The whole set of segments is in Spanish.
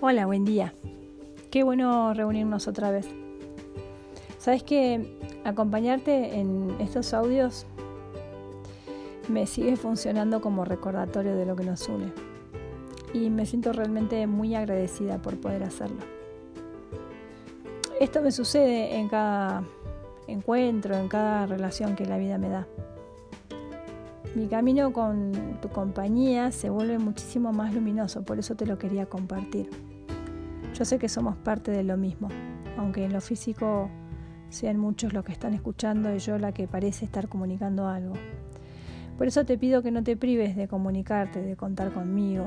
Hola, buen día. Qué bueno reunirnos otra vez. Sabes que acompañarte en estos audios me sigue funcionando como recordatorio de lo que nos une. Y me siento realmente muy agradecida por poder hacerlo. Esto me sucede en cada encuentro, en cada relación que la vida me da. Mi camino con tu compañía se vuelve muchísimo más luminoso, por eso te lo quería compartir. Yo sé que somos parte de lo mismo, aunque en lo físico sean muchos los que están escuchando y yo la que parece estar comunicando algo. Por eso te pido que no te prives de comunicarte, de contar conmigo.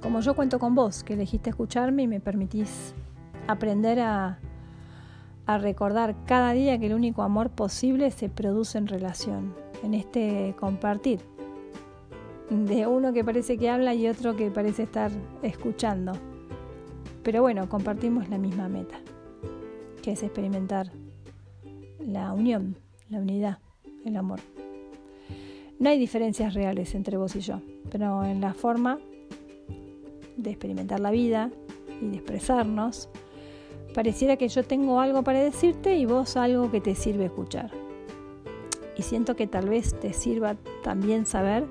Como yo cuento con vos, que elegiste escucharme y me permitís aprender a, a recordar cada día que el único amor posible se produce en relación, en este compartir, de uno que parece que habla y otro que parece estar escuchando. Pero bueno, compartimos la misma meta, que es experimentar la unión, la unidad, el amor. No hay diferencias reales entre vos y yo, pero en la forma de experimentar la vida y de expresarnos, pareciera que yo tengo algo para decirte y vos algo que te sirve escuchar. Y siento que tal vez te sirva también saber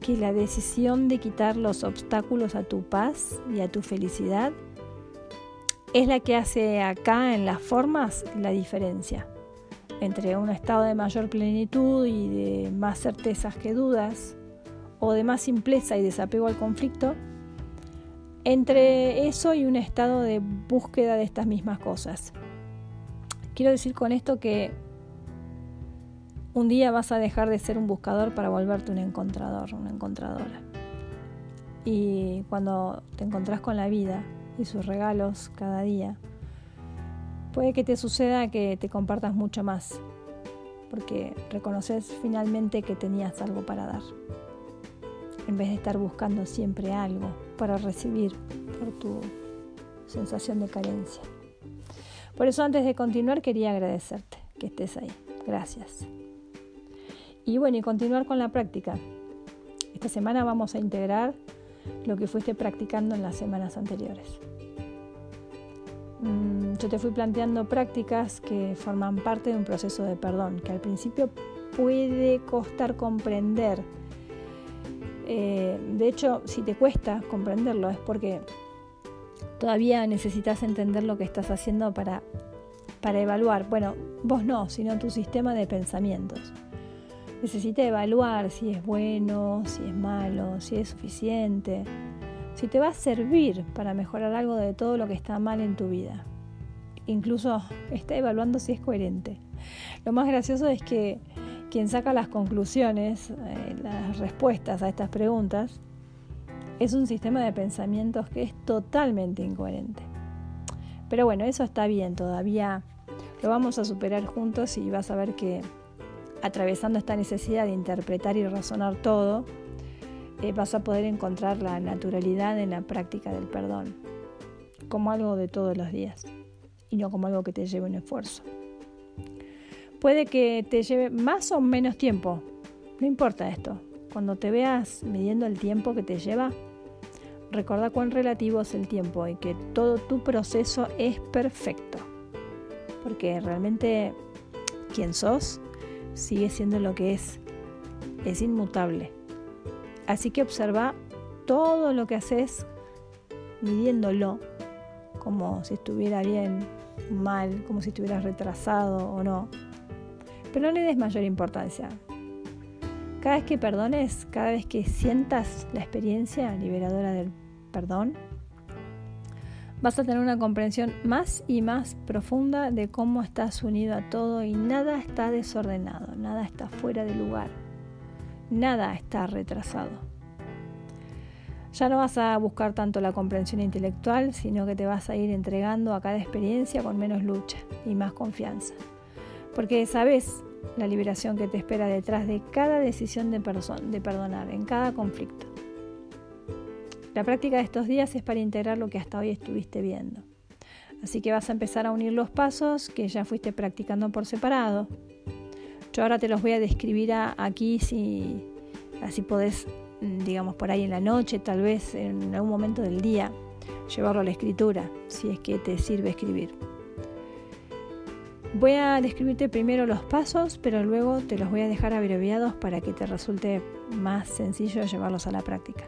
que la decisión de quitar los obstáculos a tu paz y a tu felicidad es la que hace acá en las formas la diferencia entre un estado de mayor plenitud y de más certezas que dudas, o de más simpleza y desapego al conflicto, entre eso y un estado de búsqueda de estas mismas cosas. Quiero decir con esto que un día vas a dejar de ser un buscador para volverte un encontrador, una encontradora. Y cuando te encontrás con la vida, y sus regalos cada día, puede que te suceda que te compartas mucho más, porque reconoces finalmente que tenías algo para dar, en vez de estar buscando siempre algo para recibir por tu sensación de carencia. Por eso antes de continuar quería agradecerte que estés ahí. Gracias. Y bueno, y continuar con la práctica. Esta semana vamos a integrar lo que fuiste practicando en las semanas anteriores. Mm, yo te fui planteando prácticas que forman parte de un proceso de perdón, que al principio puede costar comprender. Eh, de hecho, si te cuesta comprenderlo es porque todavía necesitas entender lo que estás haciendo para, para evaluar. Bueno, vos no, sino tu sistema de pensamientos. Necesita evaluar si es bueno, si es malo, si es suficiente si te va a servir para mejorar algo de todo lo que está mal en tu vida. Incluso está evaluando si es coherente. Lo más gracioso es que quien saca las conclusiones, eh, las respuestas a estas preguntas, es un sistema de pensamientos que es totalmente incoherente. Pero bueno, eso está bien, todavía lo vamos a superar juntos y vas a ver que atravesando esta necesidad de interpretar y razonar todo, eh, vas a poder encontrar la naturalidad en la práctica del perdón, como algo de todos los días y no como algo que te lleve un esfuerzo. Puede que te lleve más o menos tiempo, no importa esto. Cuando te veas midiendo el tiempo que te lleva, recuerda cuán relativo es el tiempo y que todo tu proceso es perfecto. Porque realmente quien sos sigue siendo lo que es. Es inmutable. Así que observa todo lo que haces midiéndolo, como si estuviera bien, mal, como si estuvieras retrasado o no. Pero no le des mayor importancia. Cada vez que perdones, cada vez que sientas la experiencia liberadora del perdón, vas a tener una comprensión más y más profunda de cómo estás unido a todo y nada está desordenado, nada está fuera de lugar nada está retrasado. Ya no vas a buscar tanto la comprensión intelectual, sino que te vas a ir entregando a cada experiencia con menos lucha y más confianza. Porque sabes la liberación que te espera detrás de cada decisión de, de perdonar, en cada conflicto. La práctica de estos días es para integrar lo que hasta hoy estuviste viendo. Así que vas a empezar a unir los pasos que ya fuiste practicando por separado yo ahora te los voy a describir aquí si así podés digamos por ahí en la noche, tal vez en algún momento del día, llevarlo a la escritura, si es que te sirve escribir. Voy a describirte primero los pasos, pero luego te los voy a dejar abreviados para que te resulte más sencillo llevarlos a la práctica.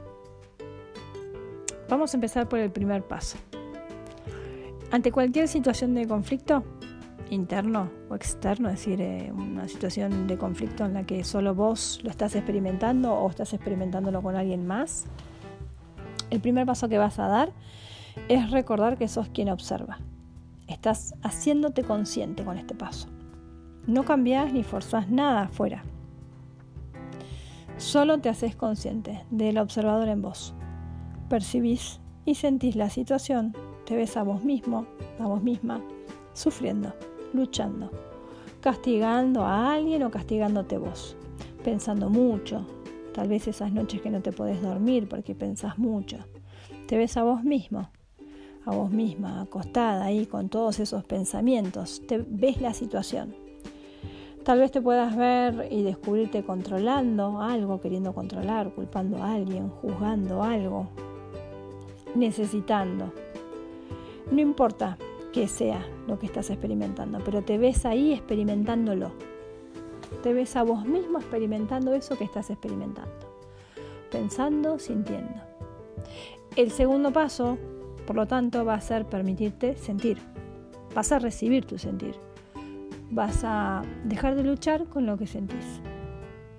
Vamos a empezar por el primer paso. Ante cualquier situación de conflicto, interno o externo, es decir, eh, una situación de conflicto en la que solo vos lo estás experimentando o estás experimentándolo con alguien más, el primer paso que vas a dar es recordar que sos quien observa. Estás haciéndote consciente con este paso. No cambias ni forzás nada afuera. Solo te haces consciente del observador en vos. Percibís y sentís la situación, te ves a vos mismo, a vos misma, sufriendo luchando, castigando a alguien o castigándote vos, pensando mucho, tal vez esas noches que no te podés dormir porque pensás mucho. Te ves a vos mismo, a vos misma, acostada ahí con todos esos pensamientos, te ves la situación. Tal vez te puedas ver y descubrirte controlando algo, queriendo controlar, culpando a alguien, juzgando algo, necesitando. No importa, que sea lo que estás experimentando, pero te ves ahí experimentándolo. Te ves a vos mismo experimentando eso que estás experimentando. Pensando, sintiendo. El segundo paso, por lo tanto, va a ser permitirte sentir. Vas a recibir tu sentir. Vas a dejar de luchar con lo que sentís.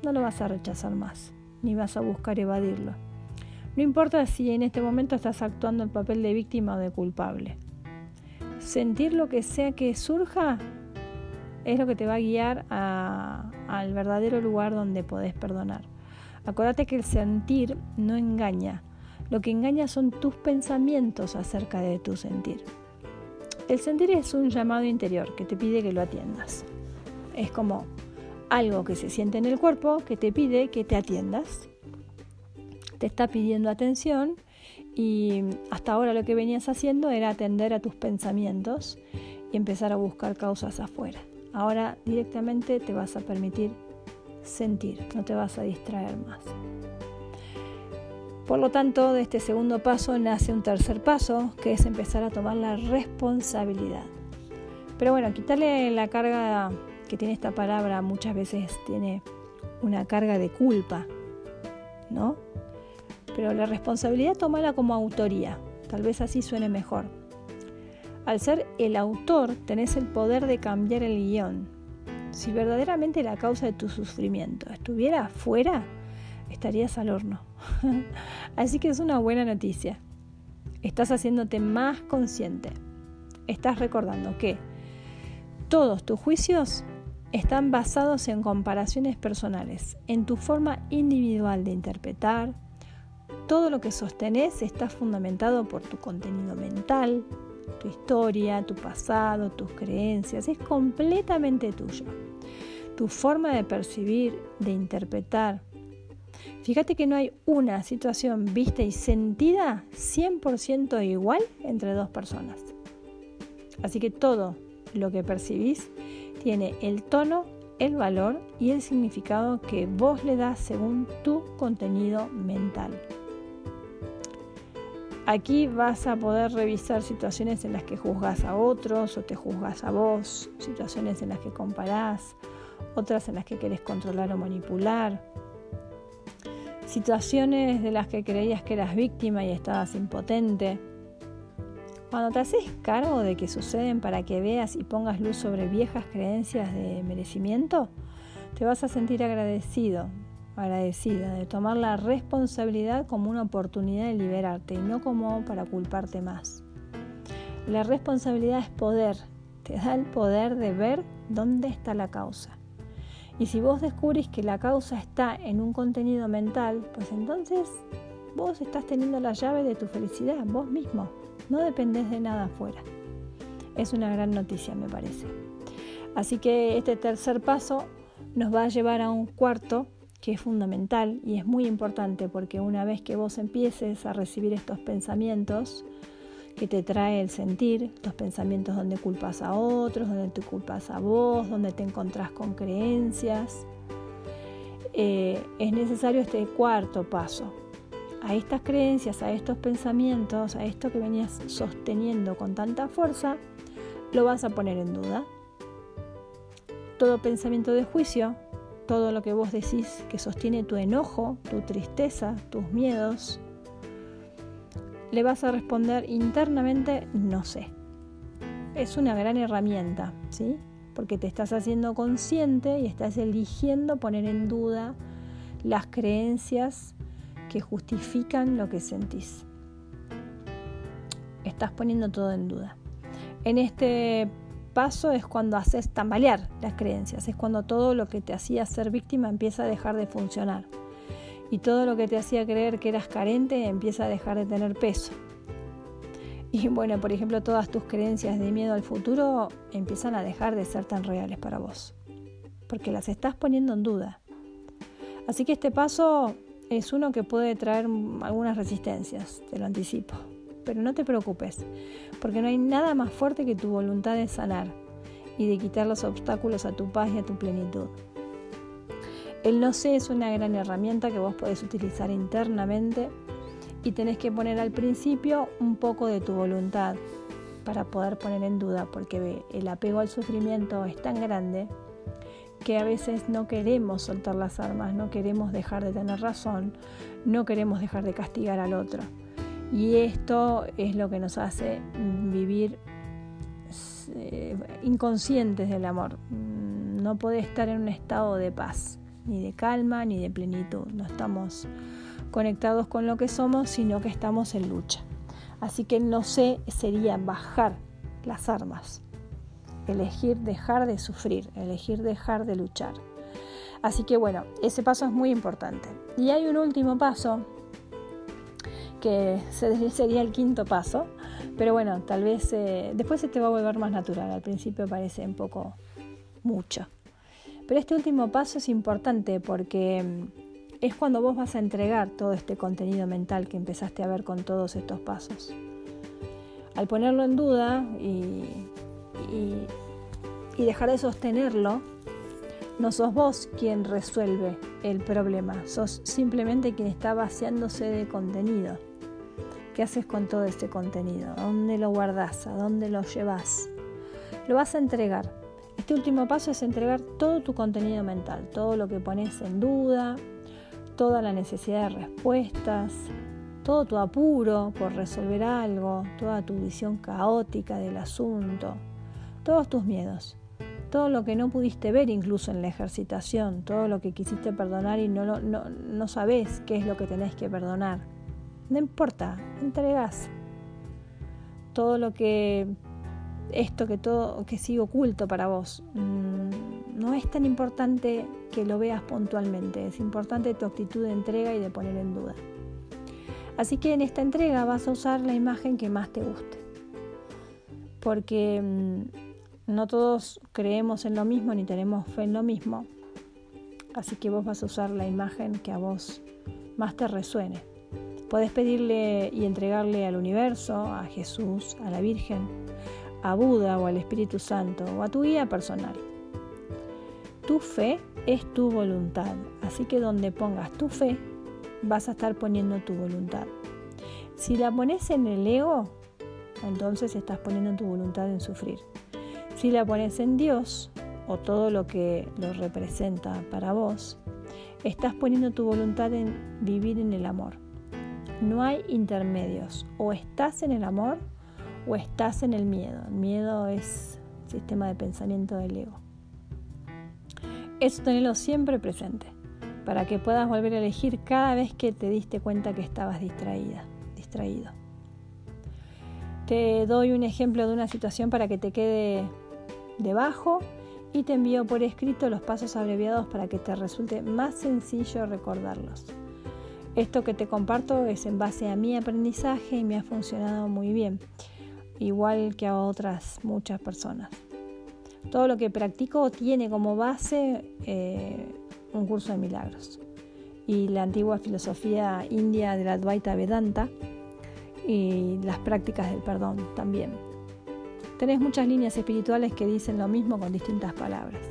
No lo vas a rechazar más, ni vas a buscar evadirlo. No importa si en este momento estás actuando el papel de víctima o de culpable sentir lo que sea que surja es lo que te va a guiar al verdadero lugar donde podés perdonar. Acuérdate que el sentir no engaña. Lo que engaña son tus pensamientos acerca de tu sentir. El sentir es un llamado interior que te pide que lo atiendas. Es como algo que se siente en el cuerpo que te pide que te atiendas. Te está pidiendo atención y hasta ahora lo que venías haciendo era atender a tus pensamientos y empezar a buscar causas afuera. Ahora directamente te vas a permitir sentir, no te vas a distraer más. Por lo tanto, de este segundo paso nace un tercer paso, que es empezar a tomar la responsabilidad. Pero bueno, quitarle la carga que tiene esta palabra muchas veces tiene una carga de culpa, ¿no? Pero la responsabilidad tomala como autoría, tal vez así suene mejor. Al ser el autor tenés el poder de cambiar el guion. Si verdaderamente la causa de tu sufrimiento estuviera afuera, estarías al horno. así que es una buena noticia. Estás haciéndote más consciente. Estás recordando que todos tus juicios están basados en comparaciones personales, en tu forma individual de interpretar, todo lo que sostenés está fundamentado por tu contenido mental, tu historia, tu pasado, tus creencias. Es completamente tuyo. Tu forma de percibir, de interpretar. Fíjate que no hay una situación vista y sentida 100% igual entre dos personas. Así que todo lo que percibís tiene el tono, el valor y el significado que vos le das según tu contenido mental. Aquí vas a poder revisar situaciones en las que juzgas a otros o te juzgas a vos, situaciones en las que comparás, otras en las que querés controlar o manipular, situaciones de las que creías que eras víctima y estabas impotente. Cuando te haces cargo de que suceden para que veas y pongas luz sobre viejas creencias de merecimiento, te vas a sentir agradecido, agradecida de tomar la responsabilidad como una oportunidad de liberarte y no como para culparte más. La responsabilidad es poder, te da el poder de ver dónde está la causa. Y si vos descubrís que la causa está en un contenido mental, pues entonces vos estás teniendo la llave de tu felicidad, vos mismo. No dependés de nada afuera. Es una gran noticia, me parece. Así que este tercer paso nos va a llevar a un cuarto que es fundamental y es muy importante porque una vez que vos empieces a recibir estos pensamientos que te trae el sentir, estos pensamientos donde culpas a otros, donde te culpas a vos, donde te encontrás con creencias, eh, es necesario este cuarto paso. A estas creencias, a estos pensamientos, a esto que venías sosteniendo con tanta fuerza, lo vas a poner en duda. Todo pensamiento de juicio, todo lo que vos decís que sostiene tu enojo, tu tristeza, tus miedos, le vas a responder internamente no sé. Es una gran herramienta, ¿sí? Porque te estás haciendo consciente y estás eligiendo poner en duda las creencias que justifican lo que sentís. Estás poniendo todo en duda. En este paso es cuando haces tambalear las creencias, es cuando todo lo que te hacía ser víctima empieza a dejar de funcionar y todo lo que te hacía creer que eras carente empieza a dejar de tener peso. Y bueno, por ejemplo, todas tus creencias de miedo al futuro empiezan a dejar de ser tan reales para vos, porque las estás poniendo en duda. Así que este paso es uno que puede traer algunas resistencias, te lo anticipo. Pero no te preocupes, porque no hay nada más fuerte que tu voluntad de sanar y de quitar los obstáculos a tu paz y a tu plenitud. El no sé es una gran herramienta que vos podés utilizar internamente y tenés que poner al principio un poco de tu voluntad para poder poner en duda, porque el apego al sufrimiento es tan grande que a veces no queremos soltar las armas, no queremos dejar de tener razón, no queremos dejar de castigar al otro. Y esto es lo que nos hace vivir eh, inconscientes del amor. No puede estar en un estado de paz, ni de calma, ni de plenitud. No estamos conectados con lo que somos, sino que estamos en lucha. Así que no sé sería bajar las armas, elegir dejar de sufrir, elegir dejar de luchar. Así que bueno, ese paso es muy importante. Y hay un último paso que sería el quinto paso, pero bueno, tal vez eh, después se te va a volver más natural, al principio parece un poco mucho. Pero este último paso es importante porque mm, es cuando vos vas a entregar todo este contenido mental que empezaste a ver con todos estos pasos. Al ponerlo en duda y, y dejar de sostenerlo, no sos vos quien resuelve el problema, sos simplemente quien está vaciándose de contenido. ¿Qué haces con todo este contenido? ¿A dónde lo guardas? ¿A dónde lo llevas? Lo vas a entregar. Este último paso es entregar todo tu contenido mental, todo lo que pones en duda, toda la necesidad de respuestas, todo tu apuro por resolver algo, toda tu visión caótica del asunto, todos tus miedos, todo lo que no pudiste ver incluso en la ejercitación, todo lo que quisiste perdonar y no, no, no sabes qué es lo que tenés que perdonar no importa, entregas todo lo que esto que todo que sigue oculto para vos. Mm, no es tan importante que lo veas puntualmente, es importante tu actitud de entrega y de poner en duda. Así que en esta entrega vas a usar la imagen que más te guste. Porque mm, no todos creemos en lo mismo ni tenemos fe en lo mismo. Así que vos vas a usar la imagen que a vos más te resuene. Podés pedirle y entregarle al universo, a Jesús, a la Virgen, a Buda o al Espíritu Santo o a tu guía personal. Tu fe es tu voluntad, así que donde pongas tu fe, vas a estar poniendo tu voluntad. Si la pones en el ego, entonces estás poniendo tu voluntad en sufrir. Si la pones en Dios, o todo lo que lo representa para vos, estás poniendo tu voluntad en vivir en el amor. No hay intermedios. O estás en el amor o estás en el miedo. El miedo es sistema de pensamiento del ego. Eso tenerlo siempre presente para que puedas volver a elegir cada vez que te diste cuenta que estabas distraída, distraído. Te doy un ejemplo de una situación para que te quede debajo y te envío por escrito los pasos abreviados para que te resulte más sencillo recordarlos. Esto que te comparto es en base a mi aprendizaje y me ha funcionado muy bien, igual que a otras muchas personas. Todo lo que practico tiene como base eh, un curso de milagros y la antigua filosofía india de la Advaita Vedanta y las prácticas del perdón también. Tenés muchas líneas espirituales que dicen lo mismo con distintas palabras.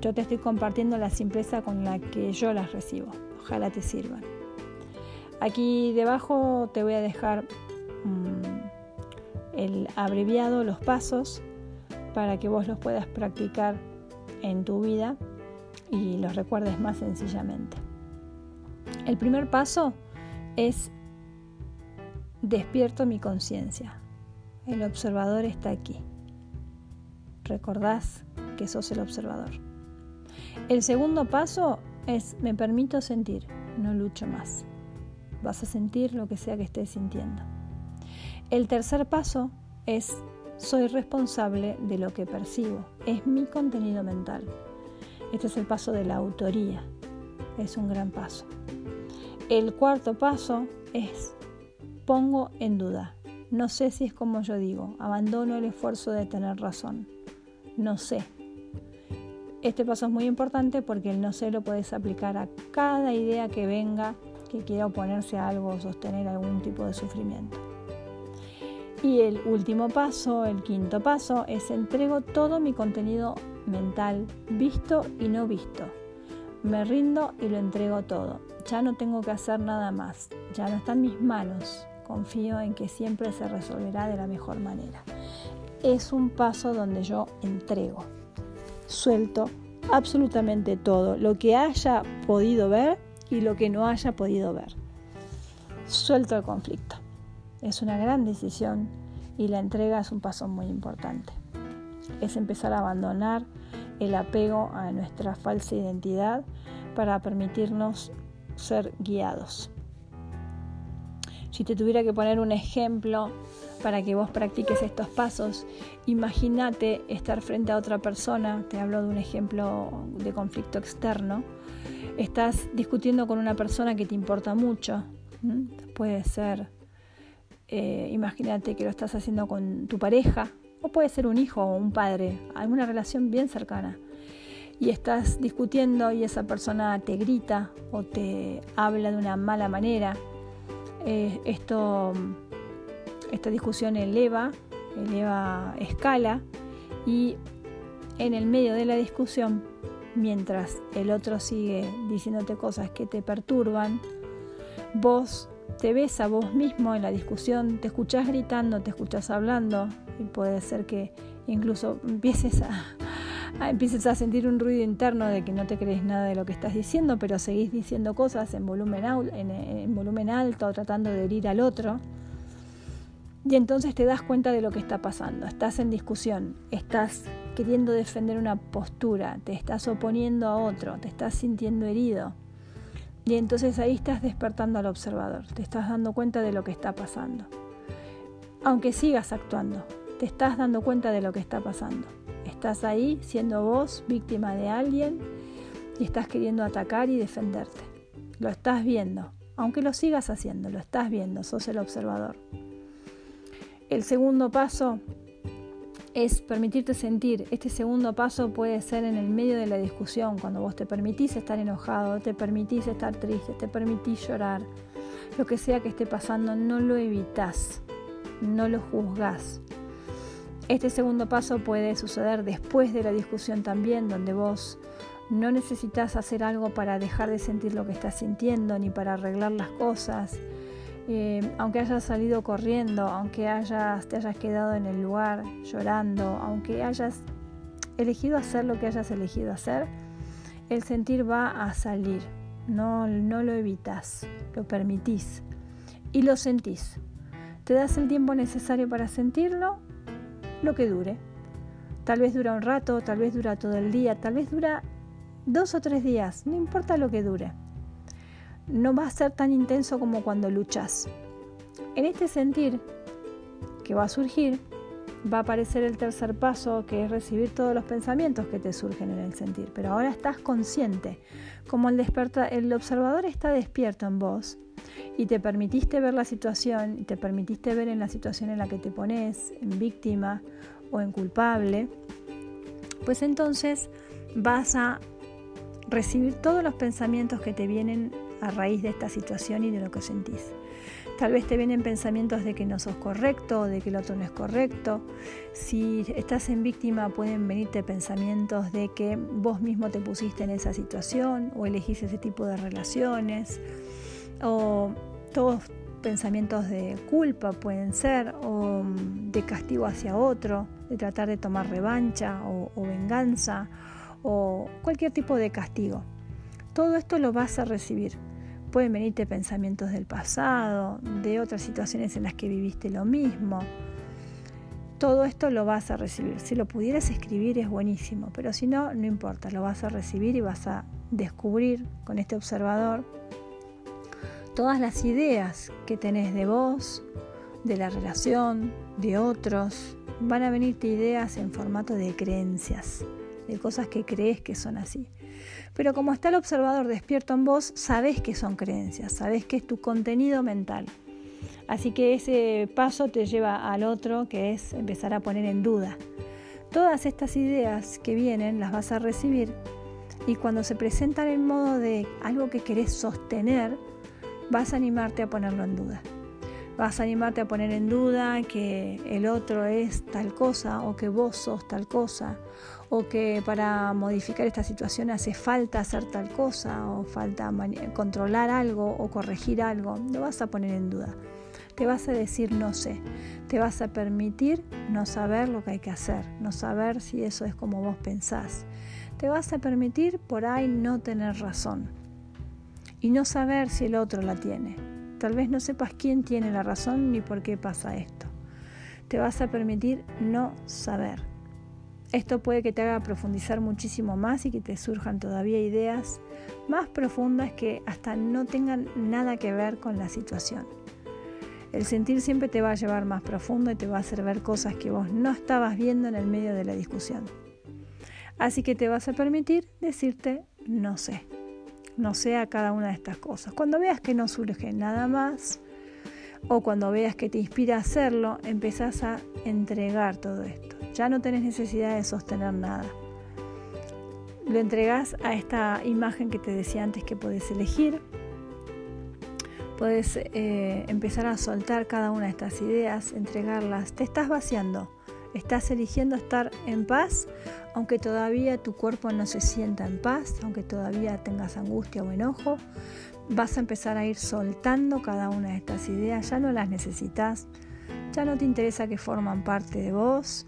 Yo te estoy compartiendo la simpleza con la que yo las recibo. Ojalá te sirvan. Aquí debajo te voy a dejar mm, el abreviado, los pasos, para que vos los puedas practicar en tu vida y los recuerdes más sencillamente. El primer paso es despierto mi conciencia. El observador está aquí. Recordás que sos el observador. El segundo paso es me permito sentir, no lucho más. Vas a sentir lo que sea que estés sintiendo. El tercer paso es soy responsable de lo que percibo. Es mi contenido mental. Este es el paso de la autoría. Es un gran paso. El cuarto paso es pongo en duda. No sé si es como yo digo. Abandono el esfuerzo de tener razón. No sé. Este paso es muy importante porque el no sé lo puedes aplicar a cada idea que venga que quiera oponerse a algo o sostener algún tipo de sufrimiento. Y el último paso, el quinto paso, es entrego todo mi contenido mental, visto y no visto. Me rindo y lo entrego todo. Ya no tengo que hacer nada más. Ya no está en mis manos. Confío en que siempre se resolverá de la mejor manera. Es un paso donde yo entrego, suelto absolutamente todo, lo que haya podido ver y lo que no haya podido ver. Suelto el conflicto. Es una gran decisión y la entrega es un paso muy importante. Es empezar a abandonar el apego a nuestra falsa identidad para permitirnos ser guiados. Si te tuviera que poner un ejemplo para que vos practiques estos pasos, imagínate estar frente a otra persona, te hablo de un ejemplo de conflicto externo, estás discutiendo con una persona que te importa mucho, puede ser eh, imagínate que lo estás haciendo con tu pareja, o puede ser un hijo o un padre, alguna relación bien cercana. Y estás discutiendo y esa persona te grita o te habla de una mala manera. Eh, esto, esta discusión eleva, eleva escala y en el medio de la discusión, mientras el otro sigue diciéndote cosas que te perturban, vos te ves a vos mismo en la discusión, te escuchás gritando, te escuchás hablando y puede ser que incluso empieces a, empieces a sentir un ruido interno de que no te crees nada de lo que estás diciendo, pero seguís diciendo cosas en volumen, en volumen alto, tratando de herir al otro. Y entonces te das cuenta de lo que está pasando. Estás en discusión, estás queriendo defender una postura, te estás oponiendo a otro, te estás sintiendo herido y entonces ahí estás despertando al observador, te estás dando cuenta de lo que está pasando. Aunque sigas actuando, te estás dando cuenta de lo que está pasando. Estás ahí siendo vos víctima de alguien y estás queriendo atacar y defenderte. Lo estás viendo, aunque lo sigas haciendo, lo estás viendo, sos el observador. El segundo paso es permitirte sentir. Este segundo paso puede ser en el medio de la discusión, cuando vos te permitís estar enojado, te permitís estar triste, te permitís llorar. Lo que sea que esté pasando, no lo evitas, no lo juzgás. Este segundo paso puede suceder después de la discusión también, donde vos no necesitas hacer algo para dejar de sentir lo que estás sintiendo, ni para arreglar las cosas, eh, aunque hayas salido corriendo, aunque hayas, te hayas quedado en el lugar llorando, aunque hayas elegido hacer lo que hayas elegido hacer, el sentir va a salir, no, no lo evitas, lo permitís y lo sentís. Te das el tiempo necesario para sentirlo, lo que dure. Tal vez dura un rato, tal vez dura todo el día, tal vez dura dos o tres días, no importa lo que dure no va a ser tan intenso como cuando luchas. En este sentir que va a surgir, va a aparecer el tercer paso, que es recibir todos los pensamientos que te surgen en el sentir. Pero ahora estás consciente, como el, desperta, el observador está despierto en vos y te permitiste ver la situación, y te permitiste ver en la situación en la que te pones, en víctima o en culpable, pues entonces vas a recibir todos los pensamientos que te vienen a raíz de esta situación y de lo que sentís. Tal vez te vienen pensamientos de que no sos correcto o de que el otro no es correcto. Si estás en víctima pueden venirte pensamientos de que vos mismo te pusiste en esa situación o elegís ese tipo de relaciones. O todos pensamientos de culpa pueden ser o de castigo hacia otro, de tratar de tomar revancha o, o venganza o cualquier tipo de castigo. Todo esto lo vas a recibir Pueden venirte pensamientos del pasado, de otras situaciones en las que viviste lo mismo. Todo esto lo vas a recibir. Si lo pudieras escribir es buenísimo, pero si no, no importa, lo vas a recibir y vas a descubrir con este observador todas las ideas que tenés de vos, de la relación, de otros. Van a venirte ideas en formato de creencias, de cosas que crees que son así. Pero como está el observador despierto en vos, sabés que son creencias, sabés que es tu contenido mental. Así que ese paso te lleva al otro, que es empezar a poner en duda. Todas estas ideas que vienen las vas a recibir y cuando se presentan en modo de algo que querés sostener, vas a animarte a ponerlo en duda. Vas a animarte a poner en duda que el otro es tal cosa o que vos sos tal cosa o que para modificar esta situación hace falta hacer tal cosa o falta controlar algo o corregir algo, lo vas a poner en duda. Te vas a decir no sé, te vas a permitir no saber lo que hay que hacer, no saber si eso es como vos pensás. Te vas a permitir por ahí no tener razón y no saber si el otro la tiene. Tal vez no sepas quién tiene la razón ni por qué pasa esto. Te vas a permitir no saber. Esto puede que te haga profundizar muchísimo más y que te surjan todavía ideas más profundas que hasta no tengan nada que ver con la situación. El sentir siempre te va a llevar más profundo y te va a hacer ver cosas que vos no estabas viendo en el medio de la discusión. Así que te vas a permitir decirte no sé. No sé a cada una de estas cosas. Cuando veas que no surge nada más o cuando veas que te inspira a hacerlo, empezás a entregar todo esto. Ya no tenés necesidad de sostener nada. Lo entregás a esta imagen que te decía antes que podés elegir. Puedes eh, empezar a soltar cada una de estas ideas, entregarlas. Te estás vaciando. Estás eligiendo estar en paz, aunque todavía tu cuerpo no se sienta en paz, aunque todavía tengas angustia o enojo. Vas a empezar a ir soltando cada una de estas ideas. Ya no las necesitas. Ya no te interesa que forman parte de vos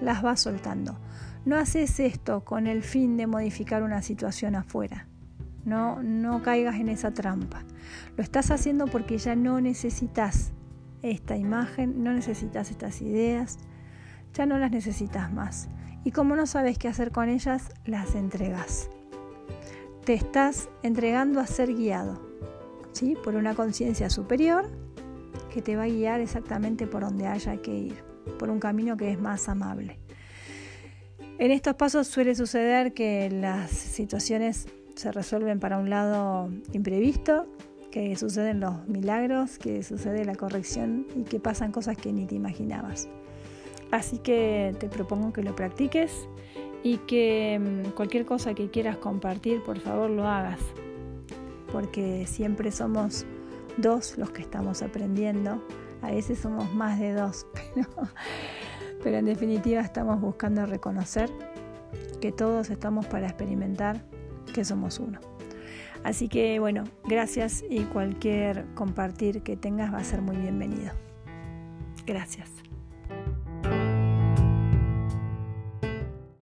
las vas soltando. No haces esto con el fin de modificar una situación afuera. No, no caigas en esa trampa. Lo estás haciendo porque ya no necesitas esta imagen, no necesitas estas ideas, ya no las necesitas más. Y como no sabes qué hacer con ellas, las entregas. Te estás entregando a ser guiado ¿sí? por una conciencia superior que te va a guiar exactamente por donde haya que ir por un camino que es más amable. En estos pasos suele suceder que las situaciones se resuelven para un lado imprevisto, que suceden los milagros, que sucede la corrección y que pasan cosas que ni te imaginabas. Así que te propongo que lo practiques y que mm, cualquier cosa que quieras compartir, por favor lo hagas, porque siempre somos dos los que estamos aprendiendo a veces somos más de dos, pero, en definitiva estamos buscando reconocer que todos estamos para experimentar que somos uno. Así que bueno, gracias y cualquier compartir que tengas va a ser muy bienvenido. Gracias.